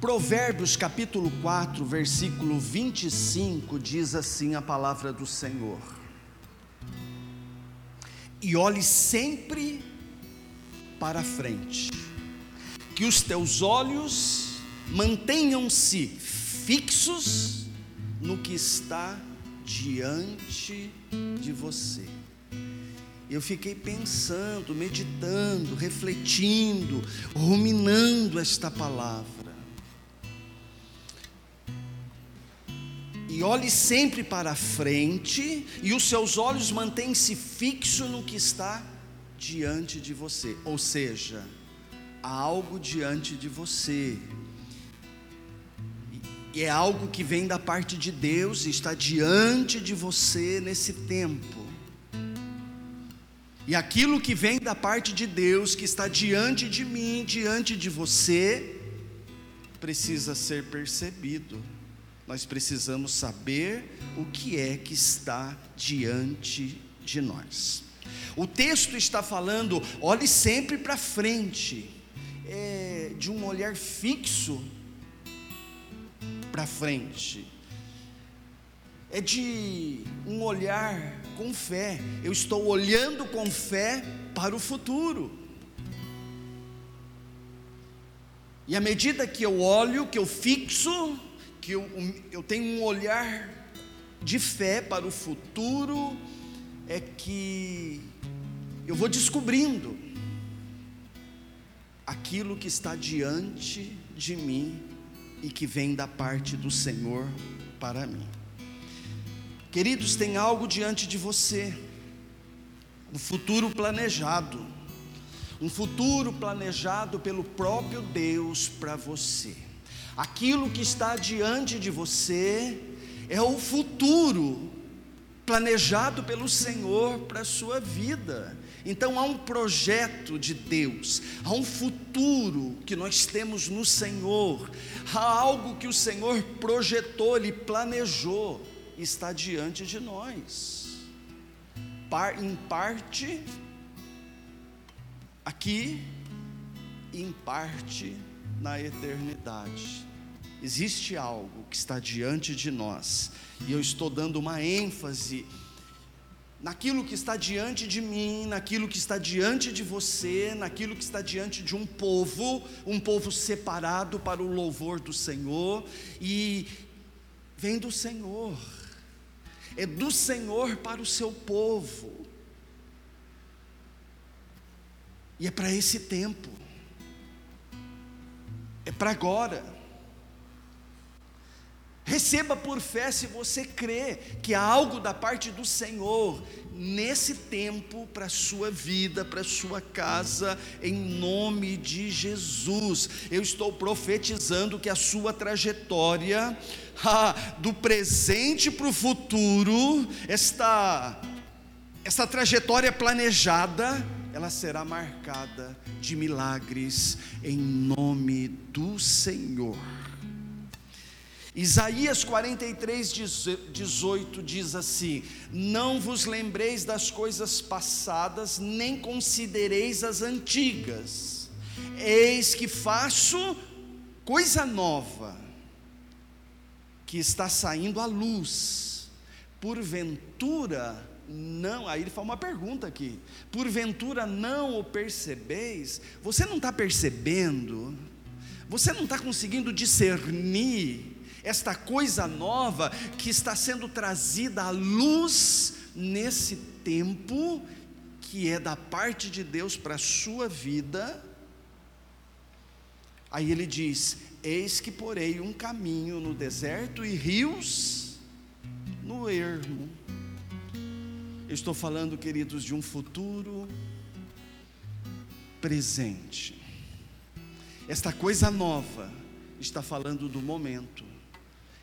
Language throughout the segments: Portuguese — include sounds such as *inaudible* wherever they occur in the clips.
Provérbios capítulo 4, versículo 25 diz assim a palavra do Senhor: E olhe sempre para frente, que os teus olhos mantenham-se fixos no que está diante de você. Eu fiquei pensando, meditando, refletindo, ruminando esta palavra. E olhe sempre para frente, e os seus olhos mantêm-se fixos no que está diante de você. Ou seja, há algo diante de você. E é algo que vem da parte de Deus e está diante de você nesse tempo. E aquilo que vem da parte de Deus, que está diante de mim, diante de você, precisa ser percebido nós precisamos saber o que é que está diante de nós. O texto está falando, olhe sempre para frente, é, de um olhar fixo para frente, é de um olhar com fé. Eu estou olhando com fé para o futuro. E à medida que eu olho, que eu fixo, que eu, eu tenho um olhar de fé para o futuro, é que eu vou descobrindo aquilo que está diante de mim e que vem da parte do Senhor para mim. Queridos, tem algo diante de você, um futuro planejado, um futuro planejado pelo próprio Deus para você. Aquilo que está diante de você é o futuro planejado pelo Senhor para a sua vida. Então há um projeto de Deus, há um futuro que nós temos no Senhor, há algo que o Senhor projetou, Ele planejou, está diante de nós. em parte, aqui, em parte, na eternidade. Existe algo que está diante de nós, e eu estou dando uma ênfase naquilo que está diante de mim, naquilo que está diante de você, naquilo que está diante de um povo, um povo separado para o louvor do Senhor, e vem do Senhor, é do Senhor para o seu povo, e é para esse tempo, é para agora. Receba por fé se você crê que há algo da parte do Senhor nesse tempo para a sua vida, para a sua casa, em nome de Jesus. Eu estou profetizando que a sua trajetória *laughs* ah, do presente para o futuro, esta, esta trajetória planejada, ela será marcada de milagres em nome do Senhor. Isaías 43, 18 diz assim: Não vos lembreis das coisas passadas, nem considereis as antigas, eis que faço coisa nova, que está saindo à luz, porventura não, aí ele fala uma pergunta aqui, porventura não o percebeis, você não está percebendo, você não está conseguindo discernir, esta coisa nova que está sendo trazida à luz nesse tempo, que é da parte de Deus para a sua vida. Aí ele diz: Eis que porei um caminho no deserto e rios no ermo. Eu estou falando, queridos, de um futuro presente. Esta coisa nova está falando do momento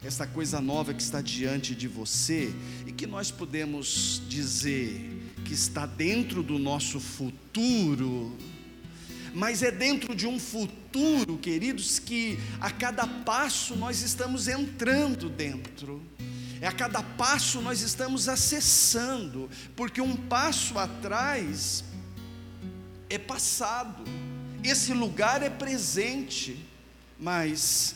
essa coisa nova que está diante de você e que nós podemos dizer que está dentro do nosso futuro, mas é dentro de um futuro, queridos, que a cada passo nós estamos entrando dentro. É a cada passo nós estamos acessando, porque um passo atrás é passado, esse lugar é presente, mas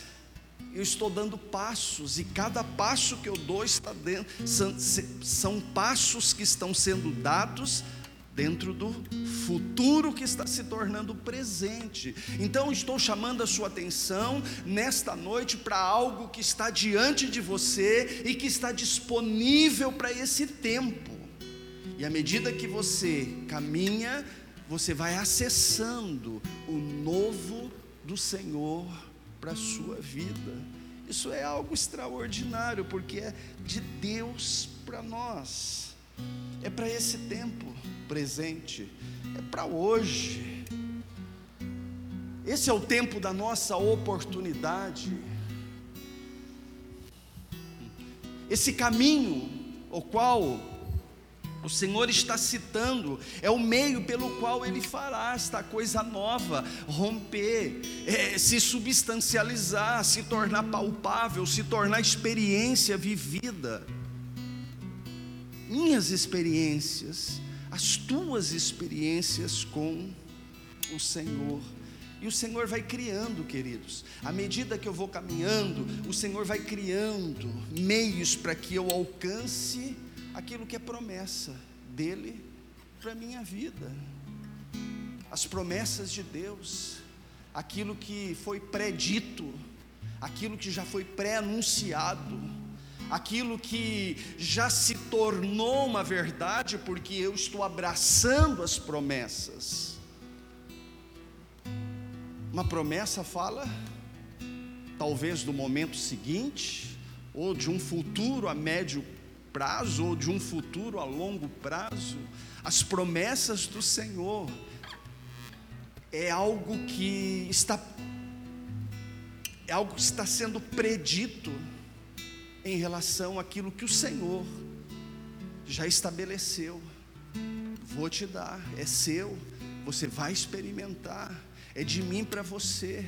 eu estou dando passos, e cada passo que eu dou está dentro, são, são passos que estão sendo dados dentro do futuro que está se tornando presente. Então, estou chamando a sua atenção nesta noite para algo que está diante de você e que está disponível para esse tempo. E à medida que você caminha, você vai acessando o novo do Senhor para a sua vida. Isso é algo extraordinário, porque é de Deus para nós, é para esse tempo presente, é para hoje. Esse é o tempo da nossa oportunidade. Esse caminho, o qual o Senhor está citando, é o meio pelo qual Ele fará esta coisa nova, romper, é, se substancializar, se tornar palpável, se tornar experiência vivida. Minhas experiências, as tuas experiências com o Senhor. E o Senhor vai criando, queridos. À medida que eu vou caminhando, o Senhor vai criando meios para que eu alcance aquilo que é promessa dele para a minha vida. As promessas de Deus, aquilo que foi predito, aquilo que já foi pré-anunciado, aquilo que já se tornou uma verdade porque eu estou abraçando as promessas. Uma promessa fala, talvez do momento seguinte, ou de um futuro a médio prazo ou de um futuro a longo prazo, as promessas do Senhor é algo que está é algo que está sendo predito em relação àquilo que o Senhor já estabeleceu. Vou te dar, é seu, você vai experimentar, é de mim para você.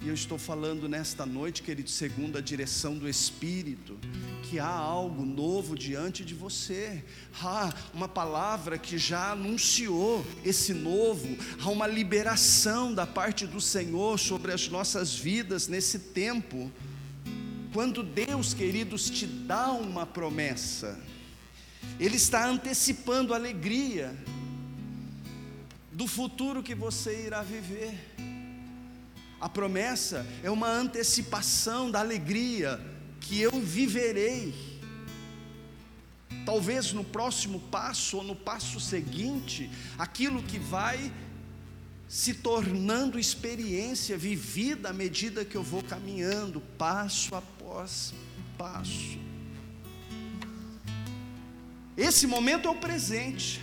E eu estou falando nesta noite, querido, segundo a direção do Espírito, que há algo novo diante de você, há uma palavra que já anunciou esse novo, há uma liberação da parte do Senhor sobre as nossas vidas nesse tempo. Quando Deus, queridos, te dá uma promessa, Ele está antecipando a alegria do futuro que você irá viver. A promessa é uma antecipação da alegria que eu viverei. Talvez no próximo passo ou no passo seguinte, aquilo que vai se tornando experiência vivida à medida que eu vou caminhando, passo após passo. Esse momento é o presente.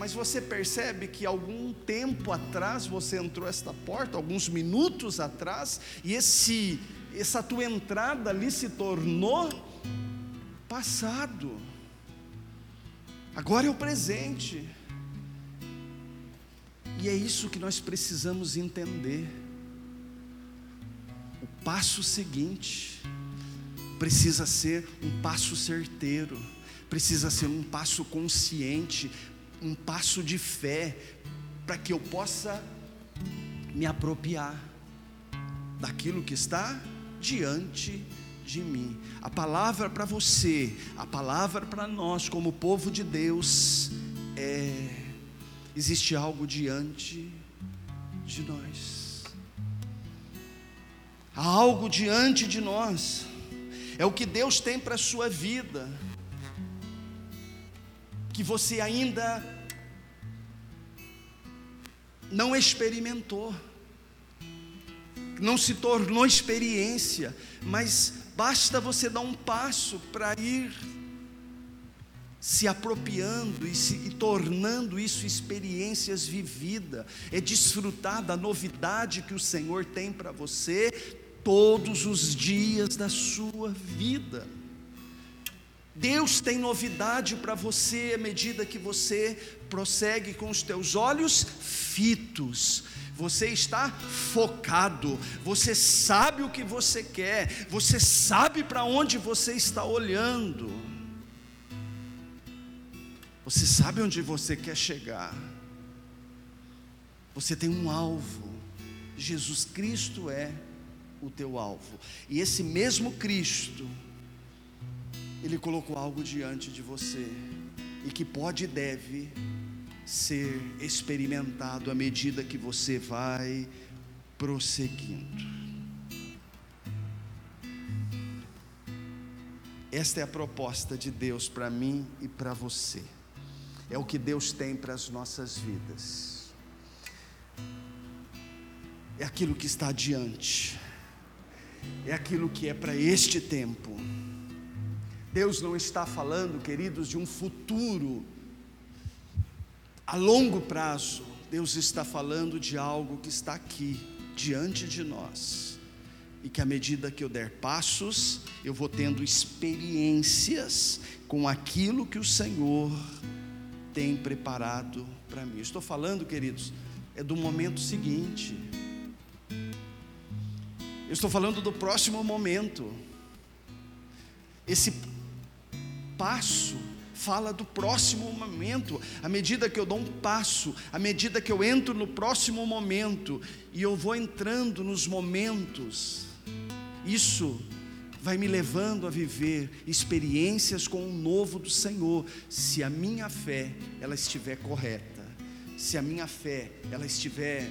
Mas você percebe que algum tempo atrás você entrou esta porta, alguns minutos atrás, e esse essa tua entrada ali se tornou passado. Agora é o presente. E é isso que nós precisamos entender. O passo seguinte precisa ser um passo certeiro, precisa ser um passo consciente, um passo de fé para que eu possa me apropriar daquilo que está diante de mim. A palavra para você, a palavra para nós, como povo de Deus, é: existe algo diante de nós. Há algo diante de nós, é o que Deus tem para a sua vida que você ainda não experimentou, não se tornou experiência, mas basta você dar um passo para ir se apropriando e, se, e tornando isso experiências vividas, é desfrutar da novidade que o Senhor tem para você todos os dias da sua vida. Deus tem novidade para você à medida que você prossegue com os teus olhos fitos. Você está focado, você sabe o que você quer, você sabe para onde você está olhando. Você sabe onde você quer chegar. Você tem um alvo. Jesus Cristo é o teu alvo. E esse mesmo Cristo, Ele colocou algo diante de você, e que pode e deve ser experimentado à medida que você vai prosseguindo. Esta é a proposta de Deus para mim e para você. É o que Deus tem para as nossas vidas. É aquilo que está adiante. É aquilo que é para este tempo. Deus não está falando, queridos, de um futuro a longo prazo. Deus está falando de algo que está aqui, diante de nós e que à medida que eu der passos, eu vou tendo experiências com aquilo que o Senhor tem preparado para mim. estou falando, queridos, é do momento seguinte. Eu estou falando do próximo momento. Esse passo fala do próximo momento. À medida que eu dou um passo, à medida que eu entro no próximo momento, e eu vou entrando nos momentos isso vai me levando a viver experiências com o novo do Senhor, se a minha fé ela estiver correta, se a minha fé ela estiver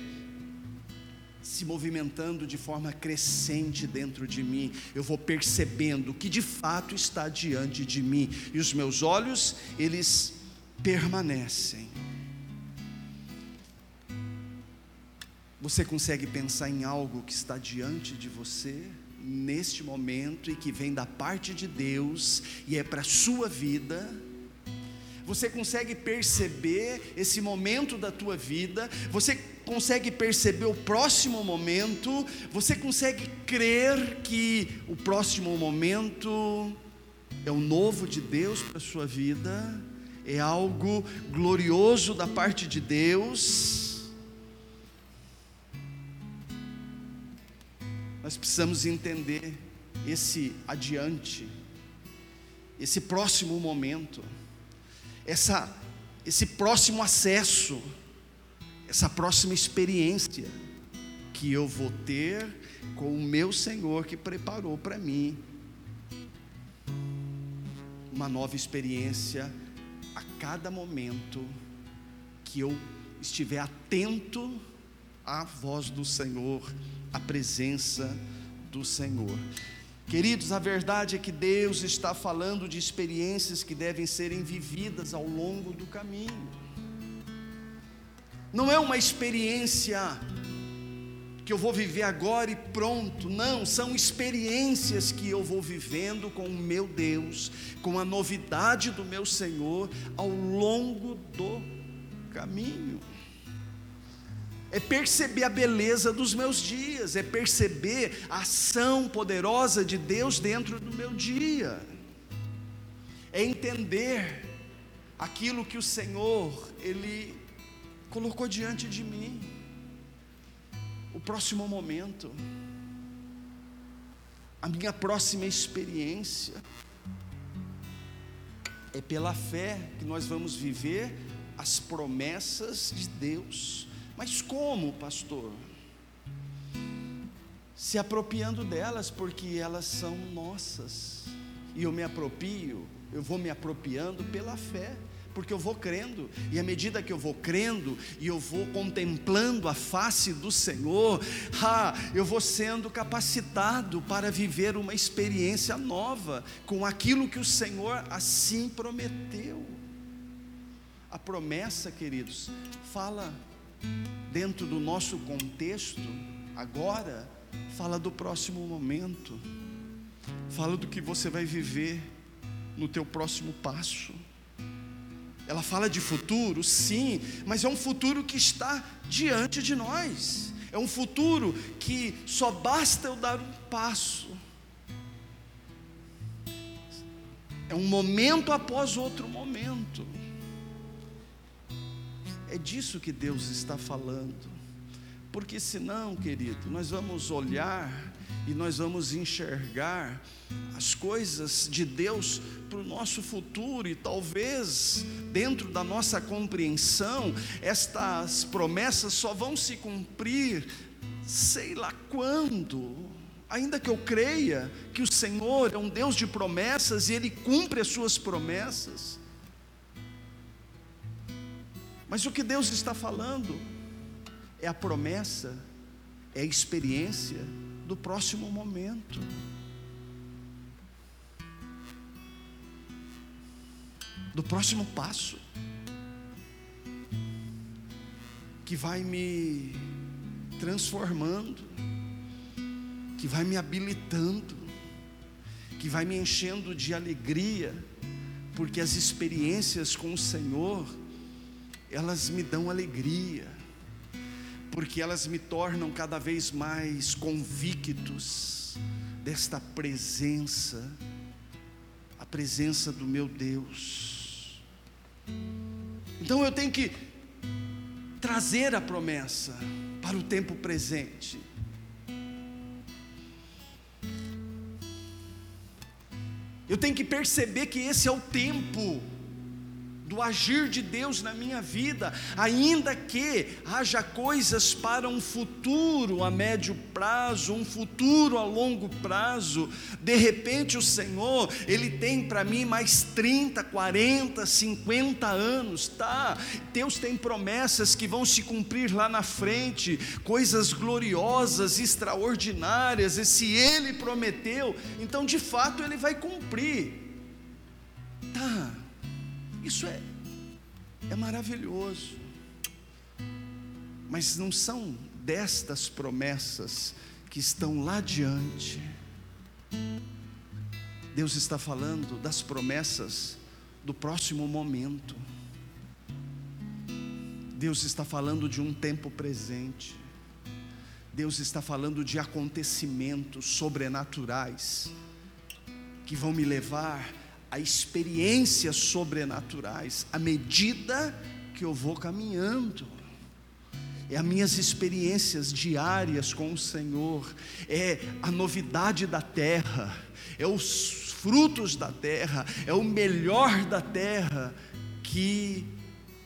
se movimentando de forma crescente dentro de mim, eu vou percebendo que de fato está diante de mim e os meus olhos eles permanecem. Você consegue pensar em algo que está diante de você? neste momento e que vem da parte de Deus e é para a sua vida. Você consegue perceber esse momento da tua vida, você consegue perceber o próximo momento, você consegue crer que o próximo momento é o novo de Deus para a sua vida, é algo glorioso da parte de Deus. Nós precisamos entender esse adiante, esse próximo momento, essa, esse próximo acesso, essa próxima experiência que eu vou ter com o meu Senhor que preparou para mim uma nova experiência a cada momento que eu estiver atento à voz do Senhor a presença do Senhor. Queridos, a verdade é que Deus está falando de experiências que devem serem vividas ao longo do caminho. Não é uma experiência que eu vou viver agora e pronto, não, são experiências que eu vou vivendo com o meu Deus, com a novidade do meu Senhor ao longo do caminho é perceber a beleza dos meus dias, é perceber a ação poderosa de Deus dentro do meu dia, é entender aquilo que o Senhor, Ele colocou diante de mim, o próximo momento, a minha próxima experiência, é pela fé que nós vamos viver as promessas de Deus mas como, pastor? Se apropriando delas, porque elas são nossas. E eu me apropio, eu vou me apropriando pela fé porque eu vou crendo, e à medida que eu vou crendo e eu vou contemplando a face do Senhor, ah, eu vou sendo capacitado para viver uma experiência nova com aquilo que o Senhor assim prometeu. A promessa, queridos, fala dentro do nosso contexto, agora, fala do próximo momento, fala do que você vai viver no teu próximo passo. Ela fala de futuro, sim, mas é um futuro que está diante de nós. É um futuro que só basta eu dar um passo. É um momento após outro momento. É disso que Deus está falando. Porque senão, querido, nós vamos olhar e nós vamos enxergar as coisas de Deus para o nosso futuro, e talvez, dentro da nossa compreensão, estas promessas só vão se cumprir, sei lá quando, ainda que eu creia que o Senhor é um Deus de promessas e Ele cumpre as suas promessas. Mas o que Deus está falando é a promessa, é a experiência do próximo momento. Do próximo passo. Que vai me transformando que vai me habilitando, que vai me enchendo de alegria, porque as experiências com o Senhor, elas me dão alegria, porque elas me tornam cada vez mais convictos desta presença, a presença do meu Deus. Então eu tenho que trazer a promessa para o tempo presente. Eu tenho que perceber que esse é o tempo do agir de Deus na minha vida, ainda que haja coisas para um futuro a médio prazo, um futuro a longo prazo, de repente o Senhor, Ele tem para mim mais 30, 40, 50 anos, tá? Deus tem promessas que vão se cumprir lá na frente, coisas gloriosas, extraordinárias, e se Ele prometeu, então de fato Ele vai cumprir, tá? Isso é, é maravilhoso. Mas não são destas promessas que estão lá diante. Deus está falando das promessas do próximo momento. Deus está falando de um tempo presente. Deus está falando de acontecimentos sobrenaturais que vão me levar a experiências sobrenaturais à medida que eu vou caminhando. É as minhas experiências diárias com o Senhor, é a novidade da terra, é os frutos da terra, é o melhor da terra que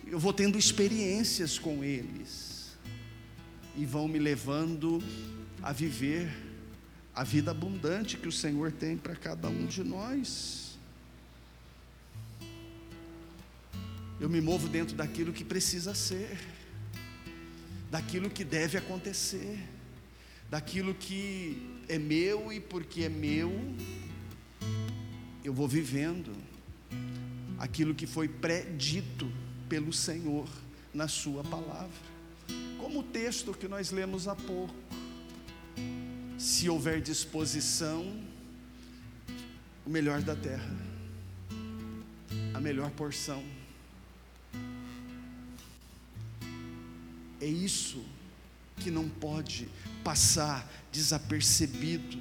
eu vou tendo experiências com eles e vão me levando a viver a vida abundante que o Senhor tem para cada um de nós. Eu me movo dentro daquilo que precisa ser, daquilo que deve acontecer, daquilo que é meu e porque é meu, eu vou vivendo aquilo que foi predito pelo Senhor na Sua palavra, como o texto que nós lemos há pouco. Se houver disposição, o melhor da terra, a melhor porção É isso que não pode passar desapercebido.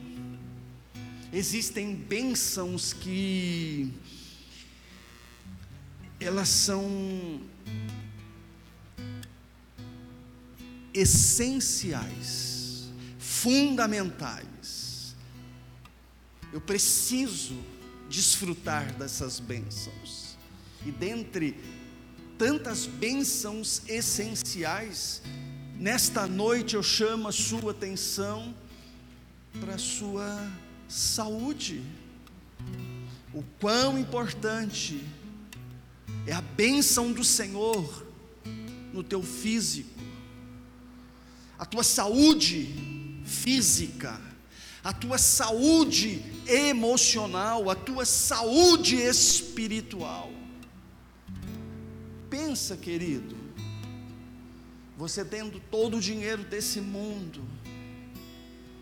Existem bênçãos que elas são essenciais, fundamentais. Eu preciso desfrutar dessas bênçãos. E dentre tantas bênçãos essenciais, nesta noite eu chamo a sua atenção para a sua saúde. O quão importante é a bênção do Senhor no teu físico, a tua saúde física, a tua saúde emocional, a tua saúde espiritual. Pensa, querido, você tendo todo o dinheiro desse mundo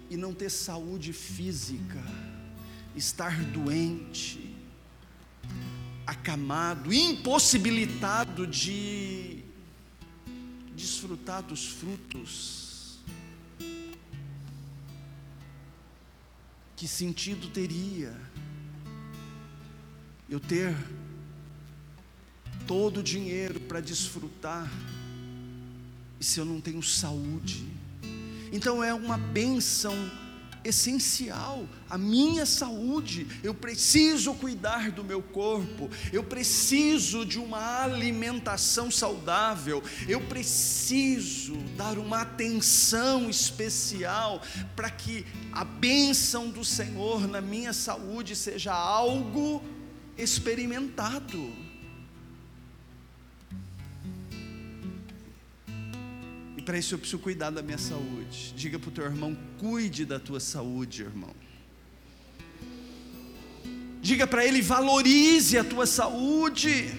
e não ter saúde física, estar doente, acamado, impossibilitado de desfrutar dos frutos. Que sentido teria eu ter todo o dinheiro para desfrutar, e se eu não tenho saúde? Então é uma bênção essencial, a minha saúde. Eu preciso cuidar do meu corpo, eu preciso de uma alimentação saudável, eu preciso dar uma atenção especial para que a bênção do Senhor na minha saúde seja algo experimentado. Para isso eu preciso cuidar da minha saúde. Diga para o teu irmão: cuide da tua saúde, irmão. Diga para ele: valorize a tua saúde.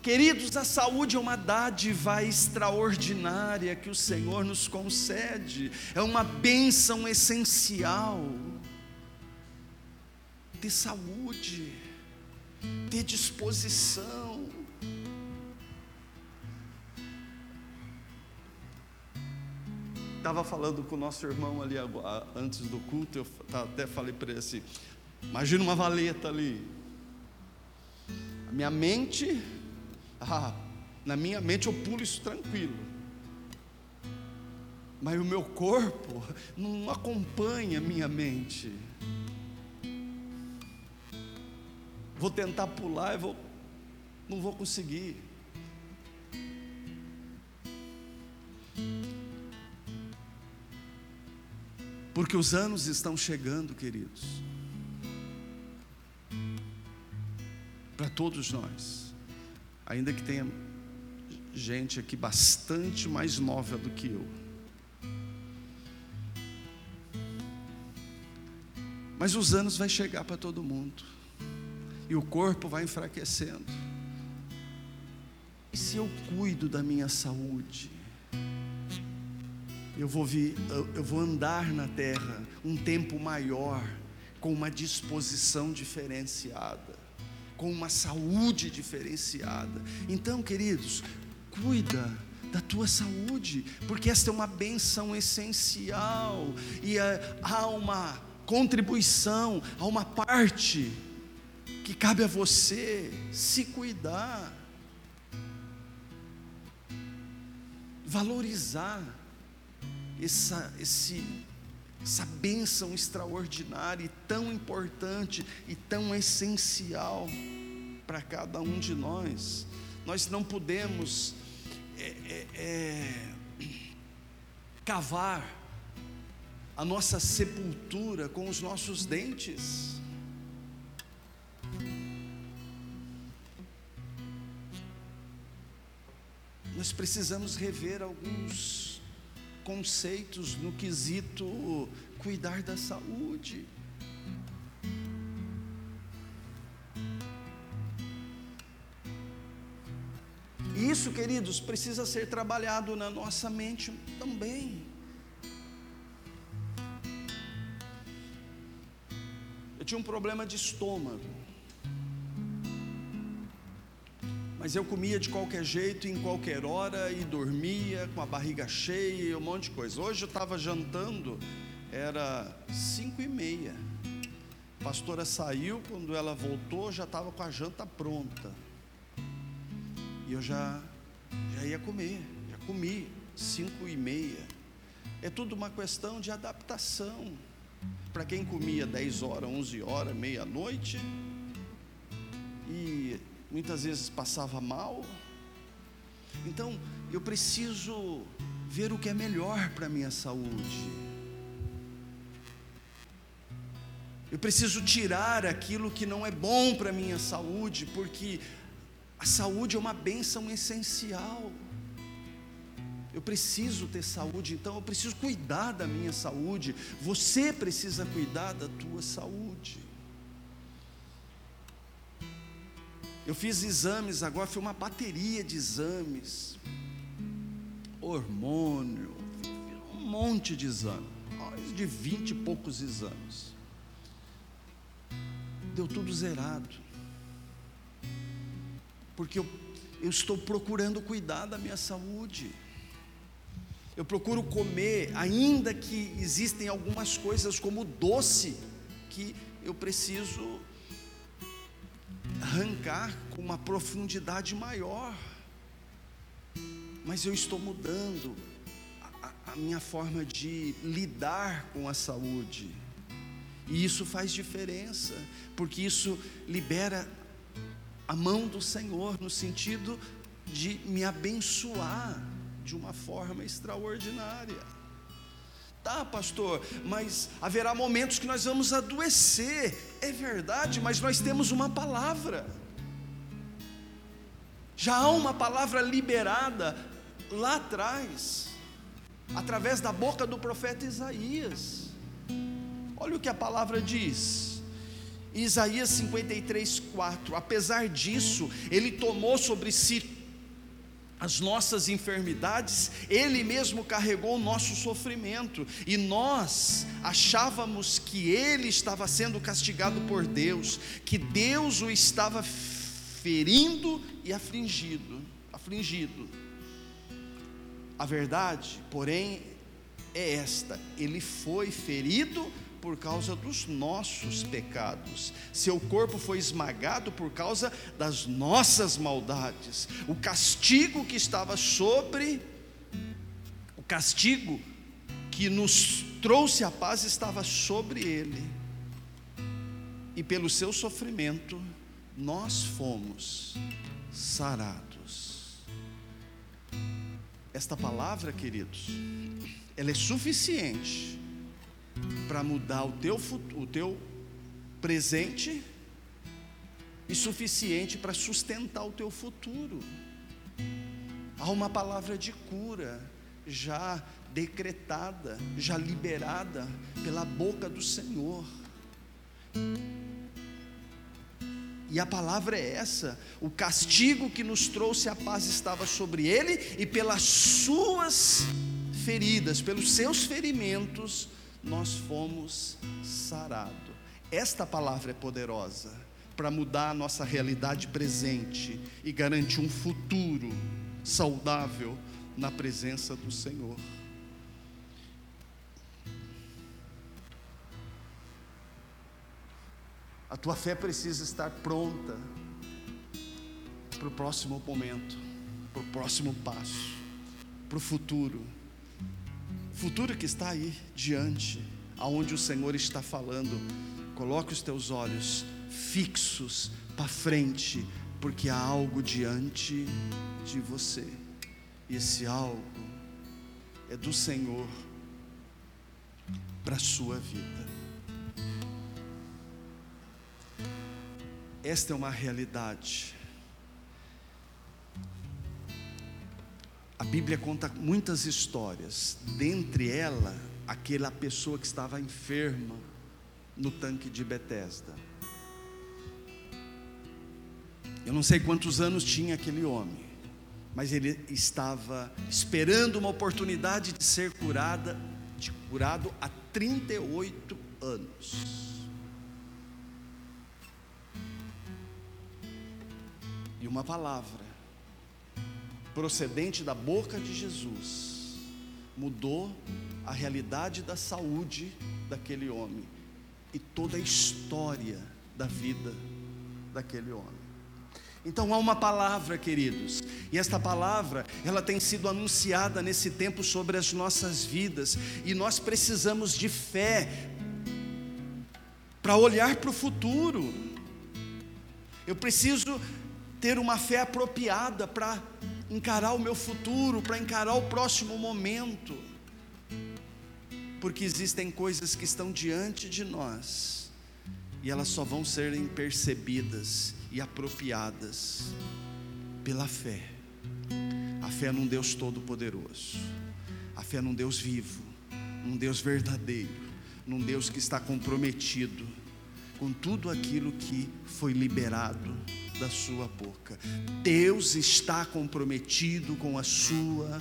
Queridos, a saúde é uma dádiva extraordinária que o Senhor nos concede, é uma bênção essencial. Ter saúde, ter disposição, Estava falando com o nosso irmão ali antes do culto, eu até falei para ele assim: imagina uma valeta ali. A minha mente, ah, na minha mente eu pulo isso tranquilo. Mas o meu corpo não acompanha a minha mente. Vou tentar pular e vou, não vou conseguir. Porque os anos estão chegando, queridos. Para todos nós. Ainda que tenha gente aqui bastante mais nova do que eu. Mas os anos vai chegar para todo mundo. E o corpo vai enfraquecendo. E se eu cuido da minha saúde? Eu vou, vir, eu vou andar na terra um tempo maior, com uma disposição diferenciada, com uma saúde diferenciada. Então, queridos, cuida da tua saúde, porque esta é uma benção essencial e há uma contribuição, há uma parte que cabe a você se cuidar, valorizar essa, esse, essa bênção extraordinária e tão importante e tão essencial para cada um de nós. Nós não podemos é, é, é, cavar a nossa sepultura com os nossos dentes. Nós precisamos rever alguns conceitos no quesito cuidar da saúde. Isso, queridos, precisa ser trabalhado na nossa mente também. Eu tinha um problema de estômago. Mas eu comia de qualquer jeito, em qualquer hora, e dormia com a barriga cheia e um monte de coisa. Hoje eu estava jantando, era cinco e meia. A pastora saiu, quando ela voltou, já estava com a janta pronta. E eu já, já ia comer, já comi, cinco e meia. É tudo uma questão de adaptação. Para quem comia 10 horas, 11 horas, meia-noite, e muitas vezes passava mal. Então, eu preciso ver o que é melhor para a minha saúde. Eu preciso tirar aquilo que não é bom para a minha saúde, porque a saúde é uma bênção essencial. Eu preciso ter saúde, então eu preciso cuidar da minha saúde. Você precisa cuidar da tua saúde. Eu fiz exames agora, foi uma bateria de exames, hormônio, um monte de exames, mais de vinte e poucos exames. Deu tudo zerado, porque eu, eu estou procurando cuidar da minha saúde. Eu procuro comer, ainda que existem algumas coisas como doce que eu preciso arrancar com uma profundidade maior. Mas eu estou mudando a, a minha forma de lidar com a saúde. E isso faz diferença, porque isso libera a mão do Senhor no sentido de me abençoar de uma forma extraordinária. Tá, pastor, mas haverá momentos que nós vamos adoecer. É verdade, mas nós temos uma palavra. Já há uma palavra liberada lá atrás, através da boca do profeta Isaías. Olha o que a palavra diz. Isaías 53, 4. Apesar disso, ele tomou sobre si as nossas enfermidades, Ele mesmo carregou o nosso sofrimento, e nós achávamos que Ele estava sendo castigado por Deus, que Deus o estava ferindo e afligido, afligido. A verdade, porém, é esta: Ele foi ferido por causa dos nossos pecados, seu corpo foi esmagado por causa das nossas maldades. O castigo que estava sobre, o castigo que nos trouxe a paz estava sobre ele, e pelo seu sofrimento nós fomos sarados. Esta palavra, queridos, ela é suficiente para mudar o teu, o teu presente e suficiente para sustentar o teu futuro. Há uma palavra de cura já decretada, já liberada pela boca do Senhor. E a palavra é essa: o castigo que nos trouxe a paz estava sobre ele, e pelas suas feridas, pelos seus ferimentos, nós fomos sarados. Esta palavra é poderosa para mudar a nossa realidade presente e garantir um futuro saudável na presença do Senhor. A tua fé precisa estar pronta para o próximo momento, para o próximo passo, para o futuro futuro que está aí diante, aonde o Senhor está falando, coloque os teus olhos fixos para frente, porque há algo diante de você. E esse algo é do Senhor para a sua vida. Esta é uma realidade Bíblia conta muitas histórias, dentre ela, aquela pessoa que estava enferma no tanque de Betesda. Eu não sei quantos anos tinha aquele homem, mas ele estava esperando uma oportunidade de ser curada, de curado há 38 anos. E uma palavra procedente da boca de Jesus, mudou a realidade da saúde daquele homem e toda a história da vida daquele homem. Então há uma palavra, queridos, e esta palavra, ela tem sido anunciada nesse tempo sobre as nossas vidas, e nós precisamos de fé para olhar para o futuro. Eu preciso ter uma fé apropriada para encarar o meu futuro, para encarar o próximo momento. Porque existem coisas que estão diante de nós e elas só vão serem percebidas e apropriadas pela fé. A fé num Deus todo-poderoso, a fé num Deus vivo, num Deus verdadeiro, num Deus que está comprometido com tudo aquilo que foi liberado da sua boca. Deus está comprometido com a sua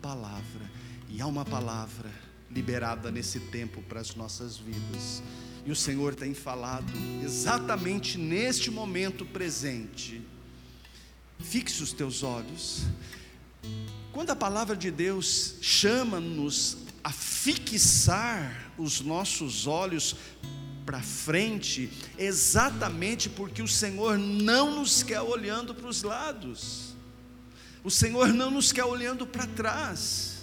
palavra. E há uma palavra liberada nesse tempo para as nossas vidas. E o Senhor tem falado exatamente neste momento presente. Fixe os teus olhos. Quando a palavra de Deus chama-nos a fixar os nossos olhos para frente, exatamente porque o Senhor não nos quer olhando para os lados, o Senhor não nos quer olhando para trás.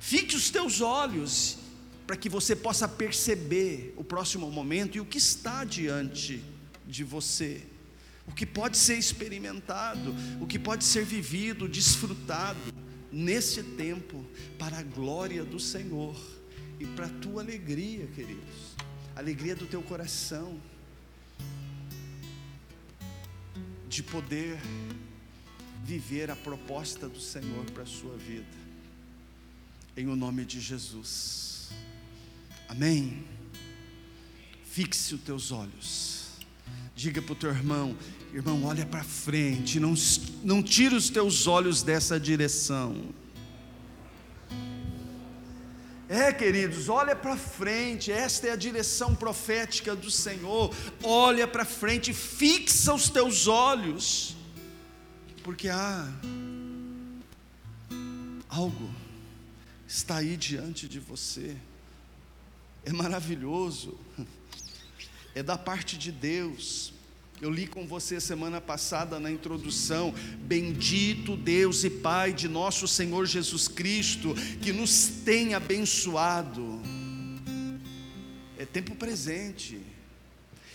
Fique os teus olhos para que você possa perceber o próximo momento e o que está diante de você, o que pode ser experimentado, o que pode ser vivido, desfrutado nesse tempo para a glória do Senhor e para a tua alegria, queridos, alegria do teu coração, de poder viver a proposta do Senhor para a sua vida em o nome de Jesus. Amém. Fixe os teus olhos. Diga para o teu irmão, irmão, olha para frente, não, não tira os teus olhos dessa direção. É, queridos, olha para frente, esta é a direção profética do Senhor. Olha para frente, fixa os teus olhos, porque há algo está aí diante de você. É maravilhoso, é da parte de Deus. Eu li com você semana passada na introdução: Bendito Deus e Pai de nosso Senhor Jesus Cristo, que nos tem abençoado. É tempo presente.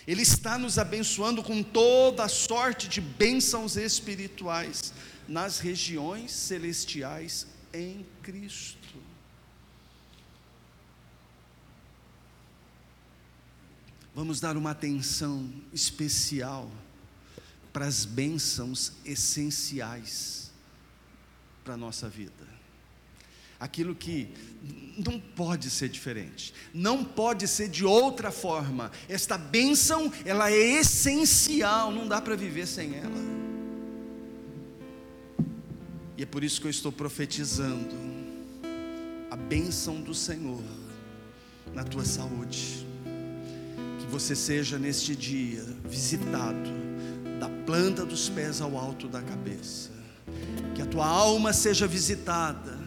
Ele está nos abençoando com toda sorte de bênçãos espirituais nas regiões celestiais em Cristo. Vamos dar uma atenção especial para as bênçãos essenciais para a nossa vida. Aquilo que não pode ser diferente, não pode ser de outra forma. Esta bênção, ela é essencial, não dá para viver sem ela. E é por isso que eu estou profetizando a bênção do Senhor na tua saúde você seja neste dia visitado da planta dos pés ao alto da cabeça, que a tua alma seja visitada,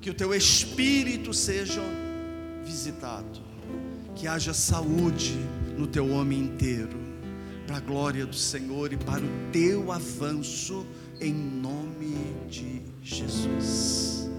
que o teu espírito seja visitado, que haja saúde no teu homem inteiro, para a glória do Senhor e para o teu avanço, em nome de Jesus.